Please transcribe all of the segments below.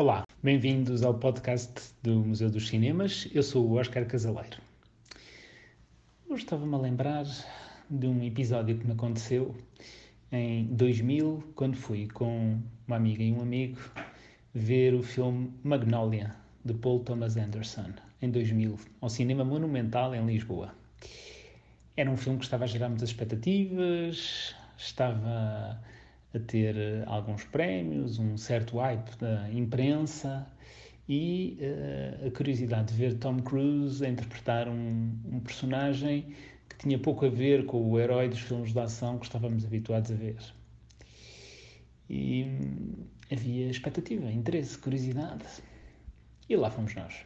Olá, bem-vindos ao podcast do Museu dos Cinemas. Eu sou o Oscar Casaleiro. Hoje estava-me a lembrar de um episódio que me aconteceu em 2000, quando fui com uma amiga e um amigo ver o filme Magnolia, de Paul Thomas Anderson, em 2000, ao Cinema Monumental em Lisboa. Era um filme que estava a gerar muitas expectativas, estava a ter eh, alguns prémios, um certo hype da imprensa e uh, a curiosidade de ver Tom Cruise a interpretar um, um, personagem que tinha pouco a ver com o herói dos filmes de ação que estávamos habituados a ver. E hum, havia expectativa, interesse, curiosidade. E lá fomos nós.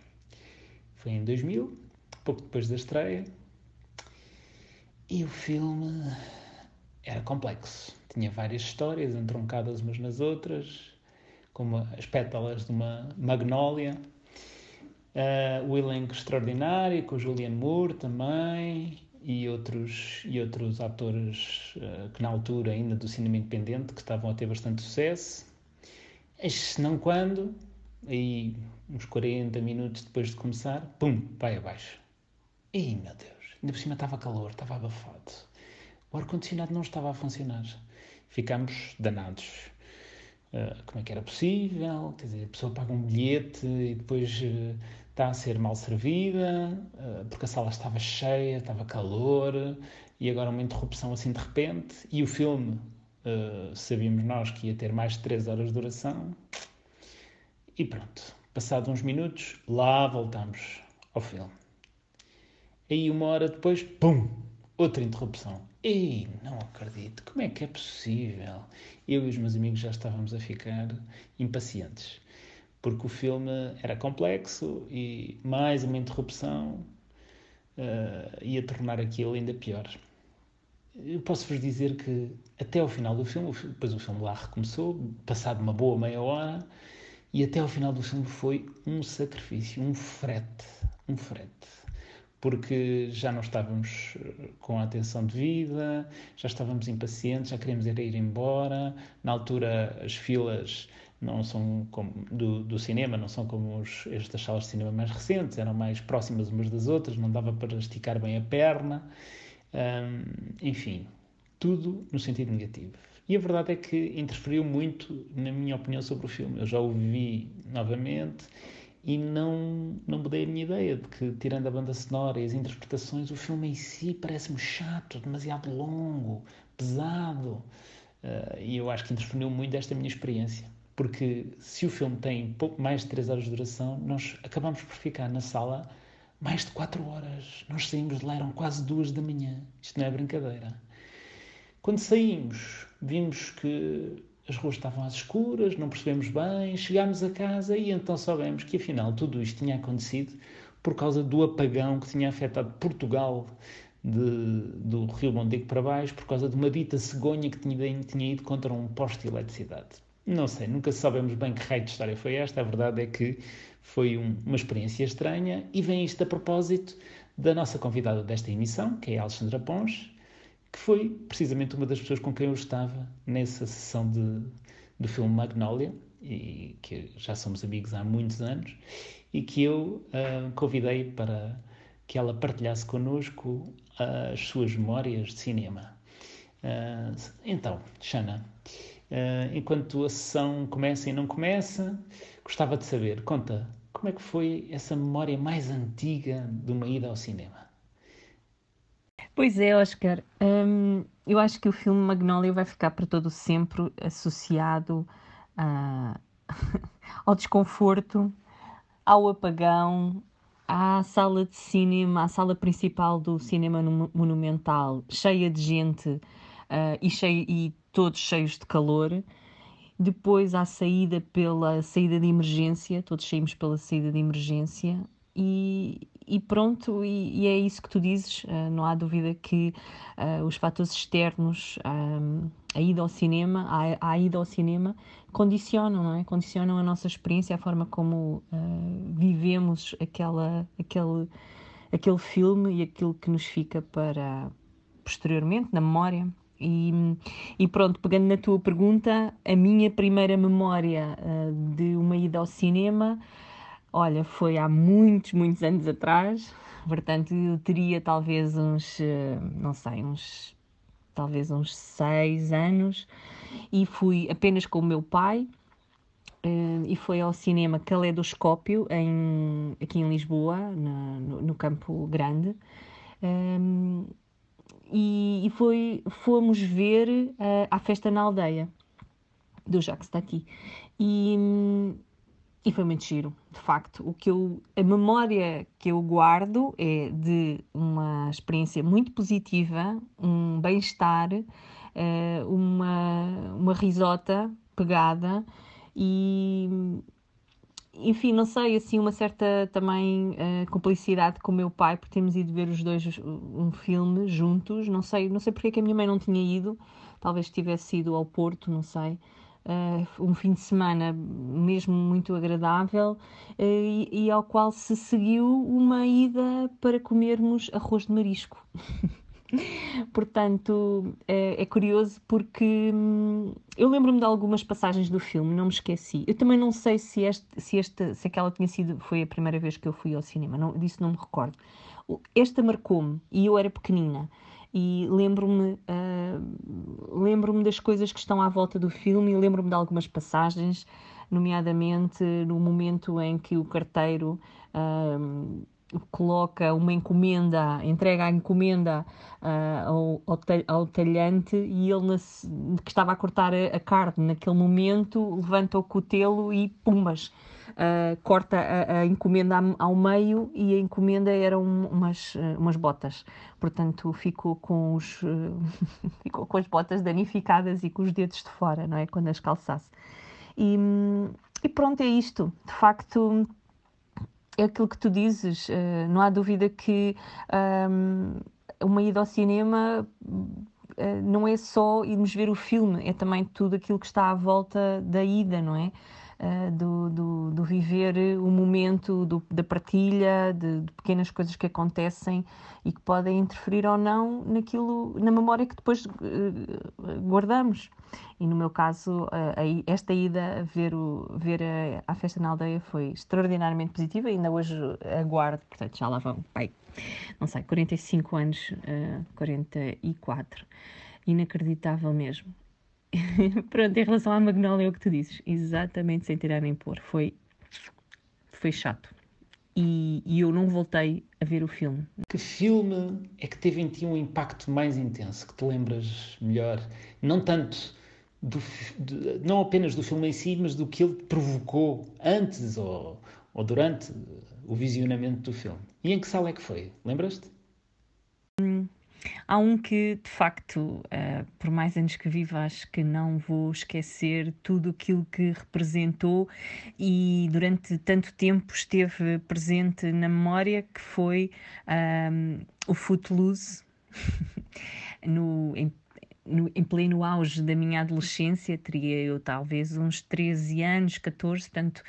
Foi em 2000, pouco depois da estreia, e o filme era complexo. Tinha várias histórias entroncadas umas nas outras, como as pétalas de uma magnólia. Uh, o elenco extraordinário, com o Julianne Moore também, e outros, e outros atores uh, que na altura ainda do cinema independente, que estavam a ter bastante sucesso. Se não quando, aí uns 40 minutos depois de começar, pum, vai abaixo. Ih, meu Deus, ainda por cima estava calor, estava abafado o ar-condicionado não estava a funcionar. Ficámos danados. Uh, como é que era possível? Quer dizer, a pessoa paga um bilhete e depois uh, está a ser mal servida, uh, porque a sala estava cheia, estava calor, e agora uma interrupção assim de repente, e o filme, sabíamos nós que ia ter mais de 3 horas de duração, e pronto. Passados uns minutos, lá voltamos ao filme. Aí uma hora depois, pum, outra interrupção. Ei, não acredito, como é que é possível? Eu e os meus amigos já estávamos a ficar impacientes, porque o filme era complexo e mais uma interrupção uh, ia tornar aquilo ainda pior. Eu posso-vos dizer que até ao final do filme, depois o filme lá recomeçou, passado uma boa meia hora, e até ao final do filme foi um sacrifício, um frete, um frete porque já não estávamos eh, com a atenção devida, já estávamos impacientes, já queríamos ir embora. Na altura, as filas não são como do, do cinema, não são como os, estas salas de cinema mais recentes, eram mais próximas umas das outras, não dava para esticar bem a perna. enfim, tudo no sentido negativo. E a verdade é que interferiu muito na minha opinião sobre o filme. Eu já o vi novamente e não, não mudei a minha ideia de que, tirando a banda sonora e as interpretações, o filme em si parece-me chato, demasiado longo, pesado. Uh, e eu acho que interferiu muito desta minha experiência. Porque se o filme tem pouco mais de 3 horas de duração, nós acabamos por ficar na sala mais de 4 horas. Nós saímos de lá, eram quase 2 da manhã. Isto não é brincadeira. Quando saímos, vimos que as ruas estavam às escuras, não percebemos bem, chegámos a casa e então soubemos que afinal tudo isto tinha acontecido por causa do apagão que tinha afetado Portugal de, do Rio Mondego para baixo, por causa de uma dita cegonha que tinha, tinha ido contra um poste de eletricidade. Não sei, nunca sabemos bem que raio de história foi esta, a verdade é que foi um, uma experiência estranha. E vem isto a propósito da nossa convidada desta emissão, que é a Alexandra Pons, que foi precisamente uma das pessoas com quem eu estava nessa sessão de, do filme Magnolia, e que já somos amigos há muitos anos, e que eu uh, convidei para que ela partilhasse connosco as suas memórias de cinema. Uh, então, Shana, uh, enquanto a sessão começa e não começa, gostava de saber, conta, como é que foi essa memória mais antiga de uma ida ao cinema? Pois é, Oscar. Hum, eu acho que o filme Magnolia vai ficar para todo sempre associado a... ao desconforto, ao apagão, à sala de cinema, à sala principal do cinema monumental, cheia de gente uh, e, cheio, e todos cheios de calor. Depois à saída pela saída de emergência, todos saímos pela saída de emergência e, e pronto, e, e, é isso que tu dizes, uh, não há dúvida que uh, os fatores externos, um, a ida ao cinema, a, a, ida ao cinema, condicionam, não é? Condicionam a nossa experiência, a forma como uh, vivemos aquela, aquele, aquele filme e aquilo que nos fica para posteriormente, na memória. E, e, pronto, pegando na tua pergunta, a minha primeira memória uh, de uma ida ao cinema, olha, foi há muitos, muitos anos atrás. Portanto, eu teria talvez uns, uh, não sei, uns, talvez uns seis anos. E fui apenas com o meu pai. Uh, e foi ao cinema Caleidoscópio, em, aqui em Lisboa, no, no, Campo Grande. Um, e, e foi, fomos ver a festa na aldeia do Jacques Tati. E, e foi muito giro, de facto. O que eu, a memória que eu guardo é de uma experiência muito positiva, um bem-estar, uh, uma, uma risota pegada e, enfim, não sei, assim, uma certa também uh, com o meu pai por termos ido ver os dois um filme juntos. Não sei, não sei porque é que a minha mãe não tinha ido, talvez tivesse ido ao Porto, não sei. Uh, um fim de semana mesmo muito agradável uh, e, e, ao qual se seguiu uma ida para comermos arroz de marisco. Portanto, é, é, curioso porque hum, eu lembro-me de algumas passagens do filme, não me esqueci. Eu também não sei se, este, se, esta, se aquela tinha sido, foi a primeira vez que eu fui ao cinema, não, disso não me recordo. Esta marcou-me e eu era pequenina e lembro-me uh, lembro-me das coisas que estão à volta do filme e lembro-me de algumas passagens, nomeadamente no momento em que o carteiro uh, coloca uma encomenda, entrega a encomenda uh, ao, ao, talhante e ele, que estava a cortar a, a, carne naquele momento, levanta o cutelo e pumbas, uh, corta a, a encomenda ao meio e a encomenda eram umas, umas botas. Portanto, ficou com, os, ficou com as botas danificadas e com os dedos de fora, não é? Quando as calçasse. E, e pronto, é isto. De facto é aquilo que tu dizes, uh, não há dúvida que um, uma ida ao cinema uh, não é só irmos ver o filme, é também tudo aquilo que está à volta da ida, não é? Uh, do, do, do, viver o momento do, da partilha, de, de, pequenas coisas que acontecem e que podem interferir ou não naquilo, na memória que depois guardamos. E no meu caso, esta ida ver, o, ver a, a, festa na aldeia foi extraordinariamente positiva. Ainda hoje aguardo, portanto, já lá vão, pai, não sei, 45 anos, uh, 44. Inacreditável mesmo. Pronto, em relação à Magnólia, é o que tu dizes, exatamente sem tirar nem pôr. Foi, foi chato. E, e, eu não voltei a ver o filme. Que filme é que teve em ti um impacto mais intenso, que te lembras melhor? Não tanto do, de, não apenas do filme em si, mas do que ele provocou antes ou, ou durante o visionamento do filme. E em que sala é que foi? Lembras-te? Há um que, de facto, uh, por mais anos que vivo, acho que não vou esquecer tudo aquilo que representou e durante tanto tempo esteve presente na memória, que foi um, o Footloose. no, em no, em pleno auge da minha adolescência, teria eu talvez uns 13 anos, 14, portanto,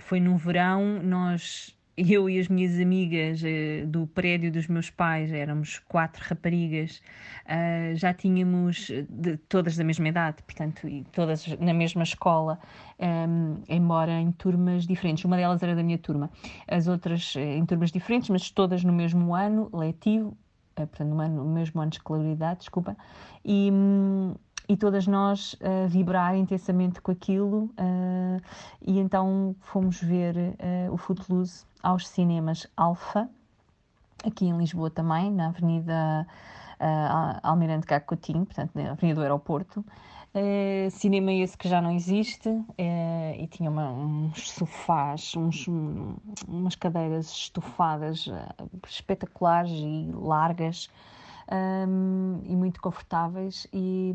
foi no verão, nós, eu e as minhas amigas uh, do prédio dos meus pais, éramos quatro raparigas, uh, já tínhamos de, todas da mesma idade, portanto, e todas na mesma escola, ehm, embora em turmas diferentes. Uma delas era da minha turma, as outras eh, em turmas diferentes, mas todas no mesmo ano letivo, portanto, no, mesmo ano de escolaridade, desculpa, e, e todas nós uh, vibrar intensamente com aquilo, uh, e então fomos ver uh, o Footloose aos cinemas Alfa, aqui em Lisboa também, na Avenida Almirante Cacotinho, portanto, na Avenida do Aeroporto. Cinema esse que já não existe e tinha uma, uns sofás, uns, um, umas cadeiras estofadas uh, espetaculares e largas um, e muito confortáveis e,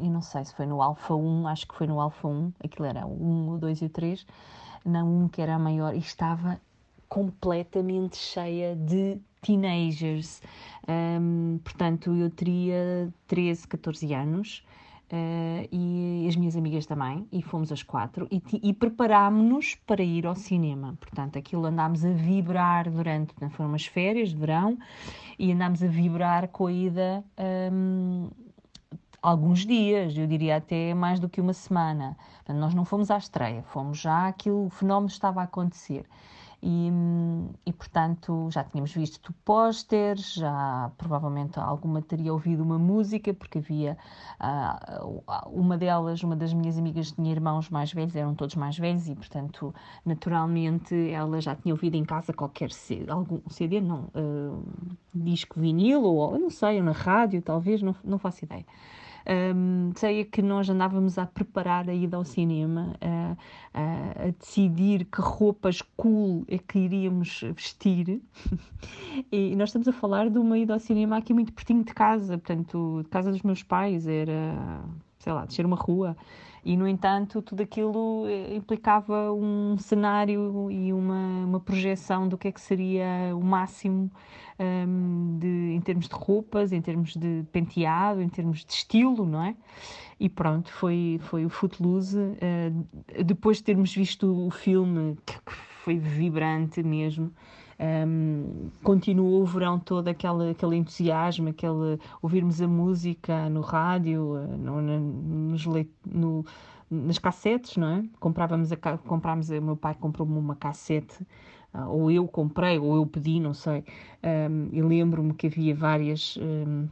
e, não sei se foi no Alfa 1, acho que foi no Alfa 1, aquilo era o 1, o 2 e o 3, na 1 que era a maior e estava completamente cheia de teenagers, um, portanto eu teria 13, 14 anos Uh, e as minhas amigas também, e fomos as quatro, e, e preparámos-nos para ir ao cinema. Portanto, aquilo andámos a vibrar durante, foram umas férias de verão, e andámos a vibrar com a ida um, alguns dias, eu diria até mais do que uma semana. Portanto, nós não fomos à estreia, fomos já aquilo, o fenómeno estava a acontecer. E, e, portanto já tínhamos visto pósteres, já provavelmente alguma teria ouvido uma música, porque havia uh, uma delas, uma das minhas amigas tinha irmãos mais velhos, eram todos mais velhos e portanto naturalmente ela já tinha ouvido em casa qualquer CD, algum CD não, uh, disco vinil ou não sei, ou na rádio talvez, não, não faço ideia. Um, sei que nós andávamos a preparar a ida ao cinema, a, a, a decidir que roupas cool é que iríamos vestir. e nós estamos a falar de uma ida ao cinema aqui muito pertinho de casa, portanto, de casa dos meus pais, era, sei lá, descer uma rua. E, no entanto, tudo aquilo eh, implicava um cenário e uma, uma projeção do que é que seria o máximo um, termos de roupas, em termos de penteado, em termos de estilo, não é? E pronto, foi, foi o Footloose. Uh, depois de termos visto o filme, que, foi vibrante mesmo, um, continuou o verão todo aquele, aquele entusiasmo, aquele ouvirmos a música no rádio, eh, no, no, no, nas cassetes, não é? Comprávamos a, comprávamos, o meu pai comprou-me uma cassete, ou eu comprei, ou eu pedi, não sei, um, e lembro-me que havia várias. Um,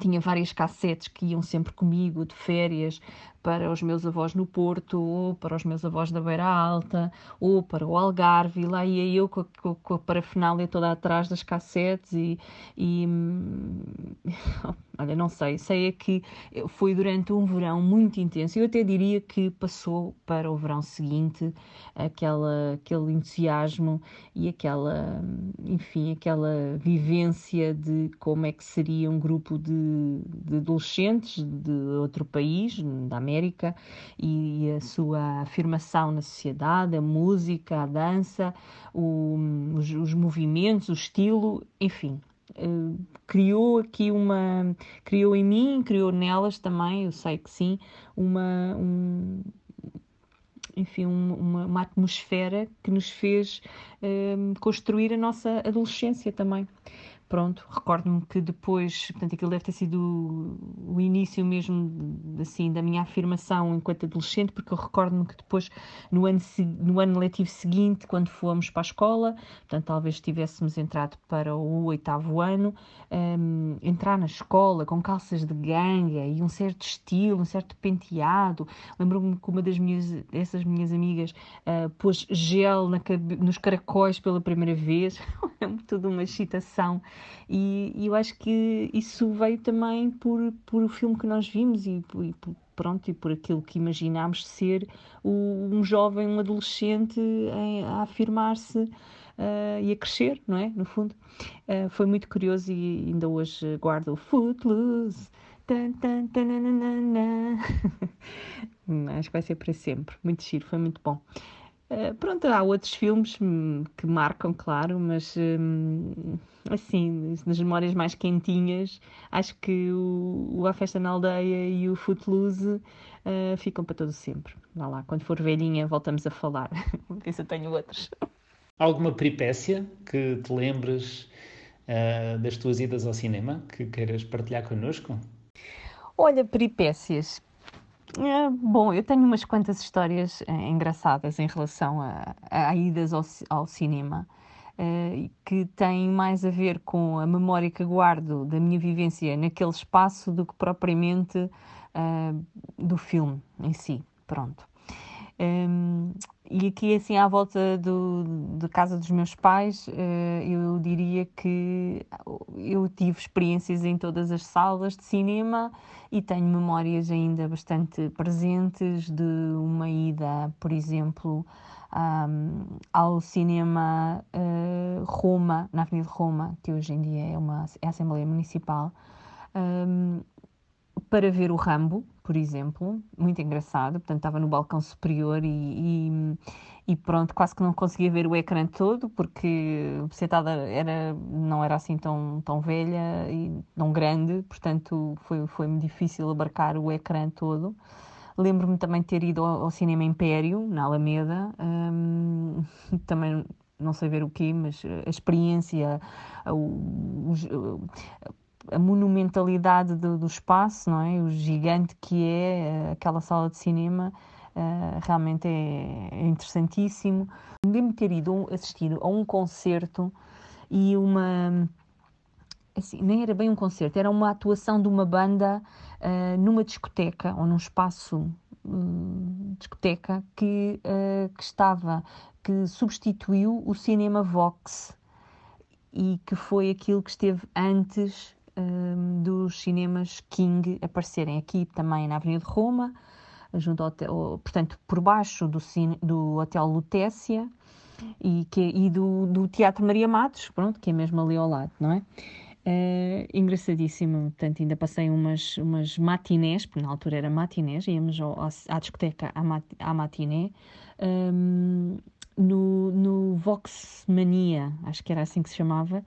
tinha várias cassetes que iam sempre comigo de férias para os meus avós no Porto, ou para os meus avós da Beira Alta, ou para o Algarve, e lá ia eu com a, com a parafernália toda atrás das cassetes e, e olha, não sei, sei é que foi durante um verão muito intenso, eu até diria que passou para o verão seguinte aquela, aquele entusiasmo e aquela, enfim, aquela vivência de como é que seria um grupo de, de adolescentes de outro país, da América, América e a sua afirmação na sociedade, a música, a dança, o, os, os movimentos, o estilo, enfim, Uh, criou aqui uma criou em mim criou nelas também eu sei que sim uma um, enfim uma, uma, atmosfera que nos fez uh, construir a nossa adolescência também pronto, recordo-me que depois, portanto, aquilo deve ter sido o início mesmo, assim, da minha afirmação enquanto adolescente, porque eu recordo-me que depois, no ano, no ano letivo seguinte, quando fomos para a escola, portanto, talvez tivéssemos entrado para o oitavo ano, um, entrar na escola com calças de ganga e um certo estilo, um certo penteado. Lembro-me que uma das minhas, essas minhas amigas uh, pôs gel na, nos caracóis pela primeira vez, é tudo uma excitação e, e, eu acho que isso veio também por, por o filme que nós vimos e, e pronto, e por aquilo que imaginámos ser o, um jovem, um adolescente em, a afirmar-se uh, e a crescer, não é? No fundo. Uh, foi muito curioso e ainda hoje guardo o Footloose. Tan, tan, tan, Acho que vai ser para sempre. Muito giro, foi muito bom. Uh, pronto, há outros filmes hum, que marcam, claro, mas hum, assim, nas memórias mais quentinhas, acho que o, o A Festa na Aldeia e o Footloose uh, ficam para todo sempre. Vá lá, quando for velhinha voltamos a falar. ver se eu tenho outros. Alguma peripécia que te lembres uh, das tuas idas ao cinema que queiras partilhar connosco? Olha, peripécias. É, bom, eu tenho umas quantas histórias é, engraçadas em relação a, a idas ao, ao cinema. Uh, que têm mais a ver com a memória que guardo da minha vivência naquele espaço do que propriamente uh, do filme em si. Pronto. Um, e aqui, assim, à volta do, da casa dos meus pais, uh, eu diria que eu tive experiências em todas as salas de cinema e tenho memórias ainda bastante presentes de uma ida, por exemplo, um, ao cinema uh, Roma, na Avenida Roma, que hoje em dia é, uma, é a Assembleia Municipal, um, para ver o Rambo, por exemplo, muito engraçado, portanto estava no balcão superior e, e, e, pronto, quase que não conseguia ver o ecrã todo, porque sentada era, não era assim tão, tão velha e tão grande, portanto foi, foi difícil abarcar o ecrã todo. Lembro-me também de ter ido ao, ao Cinema Império, na Alameda, um, também não sei ver o quê, mas a experiência, o, o, a monumentalidade do, do, espaço, não é? O gigante que é aquela sala de cinema uh, realmente é, é interessantíssimo. Lembro-me ter ido assistir a um concerto e uma. Assim, nem era bem um concerto, era uma atuação de uma banda uh, numa discoteca ou num espaço uh, discoteca que, que estava, que substituiu o cinema Vox e que foi aquilo que esteve antes dos cinemas King aparecerem aqui também na Avenida de Roma, junto ao, portanto, por baixo do, cine, do Hotel Lutécia e, que, e do, do Teatro Maria Matos, pronto, que é mesmo ali ao lado, não é? Uh, engraçadíssimo, portanto, ainda passei umas, umas matinés, porque na altura era matinés, íamos ao, à discoteca à, mat, à matiné, um, no, no Vox Mania, acho que era assim que se chamava, uh,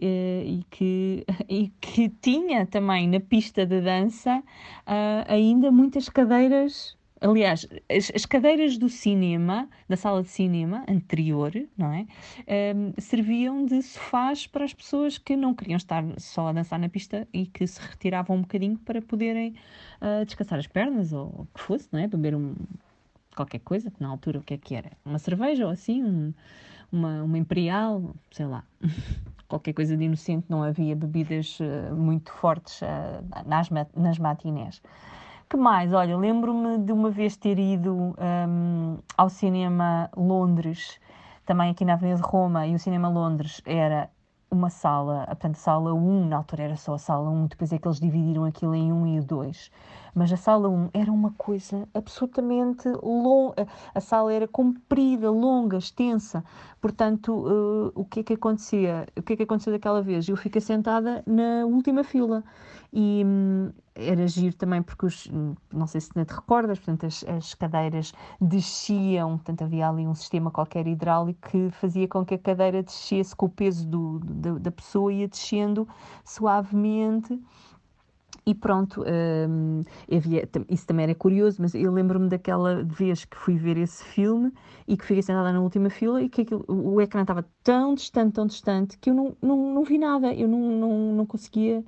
e, que, e que tinha também na pista de dança uh, ainda muitas cadeiras Aliás, as, as, cadeiras do cinema, da sala de cinema anterior, não é? Ehm, serviam de sofás para as pessoas que não queriam estar só a dançar na pista e que se retiravam um bocadinho para poderem uh, descansar as pernas ou o que fosse, não é? Beber um, qualquer coisa, que na altura o que é que era? Uma cerveja ou assim, um, uma, uma imperial, sei lá. qualquer coisa de inocente, não havia bebidas uh, muito fortes uh, nas, nas matinés que mais? Olha, lembro-me de uma vez ter ido um, ao cinema Londres, também aqui na Avenida de Roma, e o cinema Londres era uma sala, portanto, sala 1, na altura era só a sala 1, depois é que eles dividiram aquilo em 1 e 2. Mas a sala 1 era uma coisa absolutamente longa, a sala era comprida, longa, extensa. Portanto, uh, o que é que acontecia? O que é que aconteceu daquela vez? Eu fiquei sentada na última fila e hum, era giro também porque os, não sei se te recordas, portanto as, as, cadeiras desciam, portanto havia ali um sistema qualquer hidráulico que fazia com que a cadeira descesse com o peso do, da, da pessoa ia descendo suavemente. E pronto, hum, havia, isso também era curioso, mas eu lembro-me daquela vez que fui ver esse filme e que fiquei sentada na última fila e que aquilo, o ecrã estava tão distante, tão distante, que eu não, não, não vi nada, eu não, não, não conseguia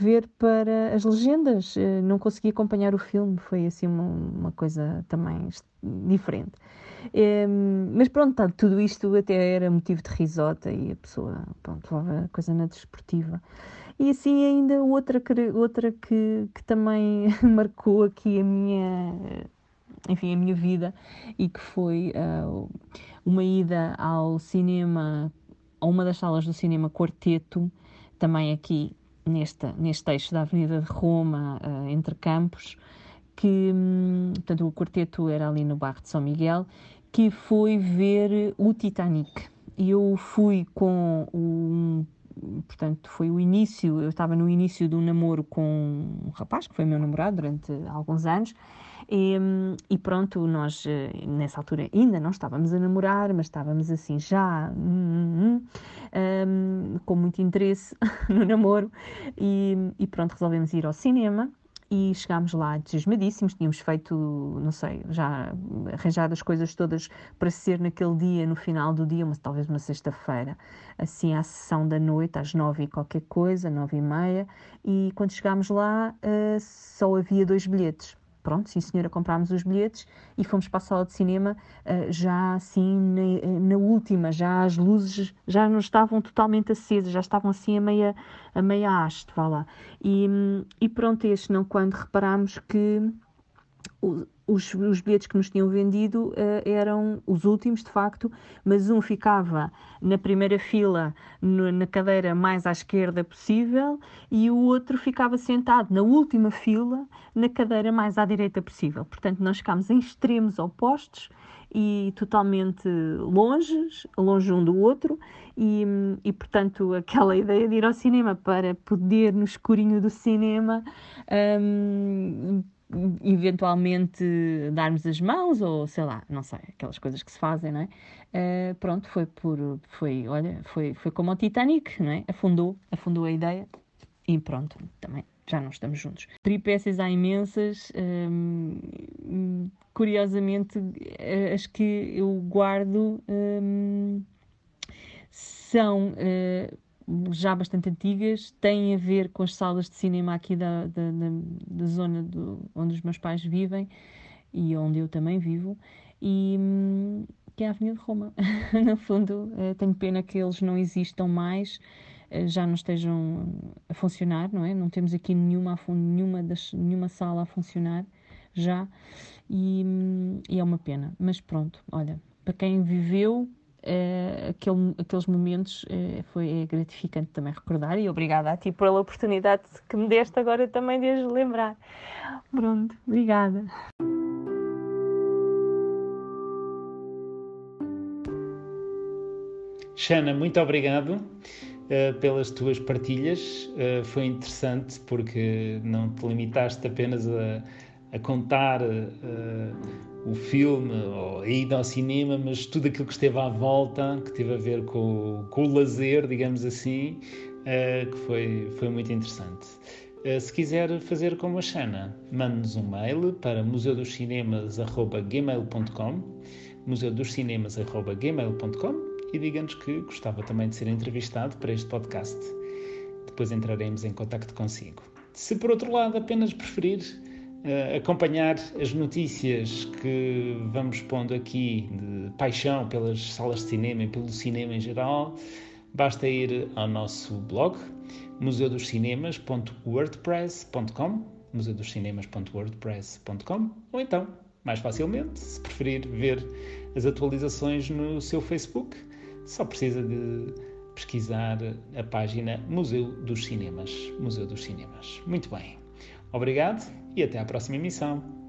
ver para as legendas, eh, não consegui acompanhar o filme, foi assim uma, uma coisa também diferente. É, mas pronto, tá, tudo isto até era motivo de risota e a pessoa pronto, levava a coisa na desportiva. E assim ainda outra, outra que, que também marcou aqui a minha, enfim, a minha vida e que foi uh, uma ida ao cinema, a uma das salas do cinema Quarteto, também aqui neste, neste eixo da Avenida de Roma, uh, entre Campos, que, um, portanto, o quarteto era ali no bairro de São Miguel, que foi ver o Titanic. Eu fui com um portanto, foi o início, eu estava no início de um namoro com um rapaz que foi meu namorado durante alguns anos, e, e, pronto, nós eh, nessa altura ainda não estávamos a namorar, mas estávamos assim já um, um, com muito interesse no namoro, e, e pronto, resolvemos ir ao cinema e chegámos lá entusiasmadíssimos, tínhamos feito, não sei, já arranjado as coisas todas para ser naquele dia, no final do dia, mas talvez uma sexta-feira, assim à sessão da noite, às nove e qualquer coisa, nove e meia, e quando chegámos lá uh, só havia dois bilhetes pronto, sim senhora, comprámos os bilhetes e fomos para a sala de cinema uh, já assim na, na, última, já as luzes já não estavam totalmente acesas, já estavam assim a meia, a meia haste, vá lá. E, e pronto, este não, quando reparámos que os, os, bilhetes que nos tinham vendido uh, eram os últimos, de facto, mas um ficava na primeira fila, no, na cadeira mais à esquerda possível, e o outro ficava sentado na última fila, na cadeira mais à direita possível. Portanto, nós ficámos em extremos opostos e totalmente longe, longe um do outro, e, e portanto aquela ideia de ir ao cinema para poder no escurinho do cinema um, eventualmente darmos as mãos ou sei lá, não sei, aquelas coisas que se fazem, não é? Uh, pronto, foi por, foi, olha, foi, foi como o Titanic, não é? Afundou, afundou a ideia e pronto, também já não estamos juntos. Peripécias há imensas, hum, curiosamente, as que eu guardo hum, são uh, já bastante antigas, têm a ver com as salas de cinema aqui da, da, da, da zona do, onde os meus pais vivem e onde eu também vivo, e hum, que é a Avenida de Roma. no fundo, eh, tenho pena que eles não existam mais, eh, já não estejam a funcionar, não é? Não temos aqui nenhuma, nenhuma, das, nenhuma sala a funcionar já, e, hum, e é uma pena. Mas pronto, olha, para quem viveu Uh, aquele, aqueles momentos uh, foi gratificante também recordar e obrigada a ti pela oportunidade que me deste agora também de as lembrar. Pronto, obrigada. Xana, muito obrigado uh, pelas tuas partilhas. foi interessante porque não te limitaste apenas a, a contar o filme ou a ida ao cinema, mas tudo aquilo que esteve à volta, que teve a ver com, com o lazer, digamos assim, uh, que foi, foi muito interessante. Uh, se quiser fazer como a Xana, mande-nos um mail para museudoscinemas.gmail.com museudoscinemas.gmail.com e diga-nos que gostava também de ser entrevistado para este podcast. Depois entraremos em contato consigo. Se por outro lado apenas preferir uh, acompanhar as notícias que vamos pondo aqui de paixão pelas salas de cinema e pelo cinema em geral, basta ir ao nosso blog museudoscinemas.wordpress.com museudoscinemas.wordpress.com ou então, mais facilmente, se preferir ver as atualizações no seu Facebook, só precisa de pesquisar a página Museu dos Cinemas. Museu dos Cinemas. Muito bem. Obrigado e até à próxima emissão.